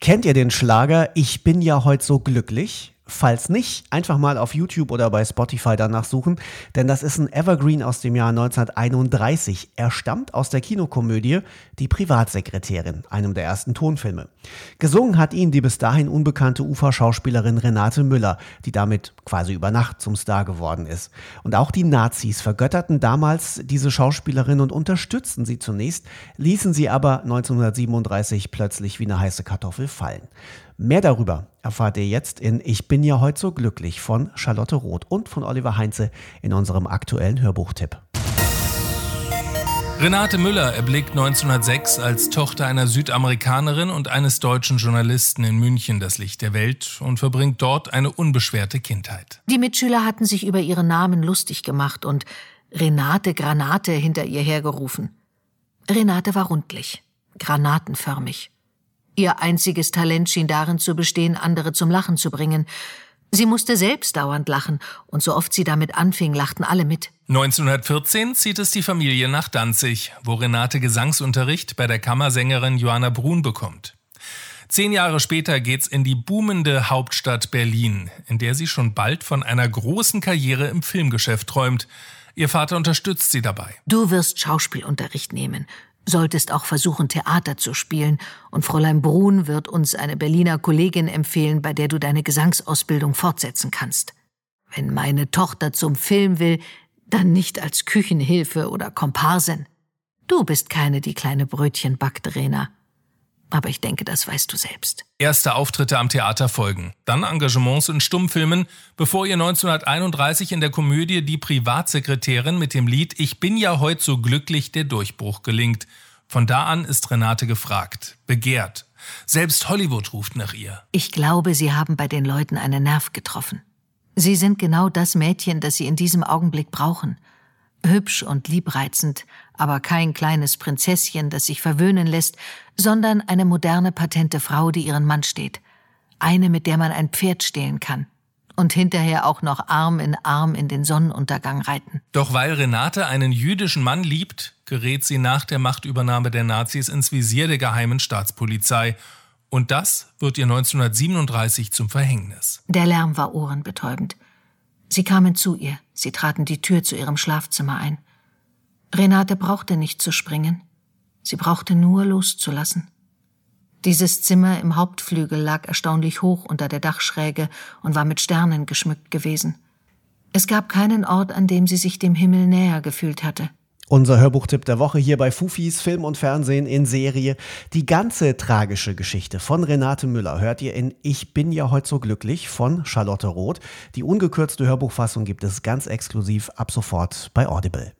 Kennt ihr den Schlager Ich bin ja heute so glücklich? Falls nicht, einfach mal auf YouTube oder bei Spotify danach suchen, denn das ist ein Evergreen aus dem Jahr 1931. Er stammt aus der Kinokomödie Die Privatsekretärin, einem der ersten Tonfilme. Gesungen hat ihn die bis dahin unbekannte Uferschauspielerin Renate Müller, die damit quasi über Nacht zum Star geworden ist. Und auch die Nazis vergötterten damals diese Schauspielerin und unterstützten sie zunächst, ließen sie aber 1937 plötzlich wie eine heiße Kartoffel fallen. Mehr darüber erfahrt ihr jetzt in Ich bin ja heute so glücklich von Charlotte Roth und von Oliver Heinze in unserem aktuellen Hörbuchtipp. Renate Müller erblickt 1906 als Tochter einer Südamerikanerin und eines deutschen Journalisten in München das Licht der Welt und verbringt dort eine unbeschwerte Kindheit. Die Mitschüler hatten sich über ihren Namen lustig gemacht und Renate Granate hinter ihr hergerufen. Renate war rundlich, granatenförmig. Ihr einziges Talent schien darin zu bestehen, andere zum Lachen zu bringen. Sie musste selbst dauernd lachen, und so oft sie damit anfing, lachten alle mit. 1914 zieht es die Familie nach Danzig, wo Renate Gesangsunterricht bei der Kammersängerin Johanna Brun bekommt. Zehn Jahre später geht's in die boomende Hauptstadt Berlin, in der sie schon bald von einer großen Karriere im Filmgeschäft träumt. Ihr Vater unterstützt sie dabei. Du wirst Schauspielunterricht nehmen solltest auch versuchen, Theater zu spielen, und Fräulein Brun wird uns eine Berliner Kollegin empfehlen, bei der du deine Gesangsausbildung fortsetzen kannst. Wenn meine Tochter zum Film will, dann nicht als Küchenhilfe oder Komparsin. Du bist keine, die kleine Brötchen backt, Rena. Aber ich denke, das weißt du selbst. Erste Auftritte am Theater folgen, dann Engagements in Stummfilmen, bevor ihr 1931 in der Komödie Die Privatsekretärin mit dem Lied Ich bin ja heut so glücklich der Durchbruch gelingt. Von da an ist Renate gefragt, begehrt. Selbst Hollywood ruft nach ihr. Ich glaube, Sie haben bei den Leuten einen Nerv getroffen. Sie sind genau das Mädchen, das Sie in diesem Augenblick brauchen. Hübsch und liebreizend, aber kein kleines Prinzesschen, das sich verwöhnen lässt, sondern eine moderne, patente Frau, die ihren Mann steht. Eine, mit der man ein Pferd stehlen kann. Und hinterher auch noch Arm in Arm in den Sonnenuntergang reiten. Doch weil Renate einen jüdischen Mann liebt, gerät sie nach der Machtübernahme der Nazis ins Visier der geheimen Staatspolizei. Und das wird ihr 1937 zum Verhängnis. Der Lärm war ohrenbetäubend. Sie kamen zu ihr, sie traten die Tür zu ihrem Schlafzimmer ein. Renate brauchte nicht zu springen, sie brauchte nur loszulassen. Dieses Zimmer im Hauptflügel lag erstaunlich hoch unter der Dachschräge und war mit Sternen geschmückt gewesen. Es gab keinen Ort, an dem sie sich dem Himmel näher gefühlt hatte. Unser Hörbuchtipp der Woche hier bei Fufis Film und Fernsehen in Serie. Die ganze tragische Geschichte von Renate Müller hört ihr in Ich bin ja heute so glücklich von Charlotte Roth. Die ungekürzte Hörbuchfassung gibt es ganz exklusiv ab sofort bei Audible.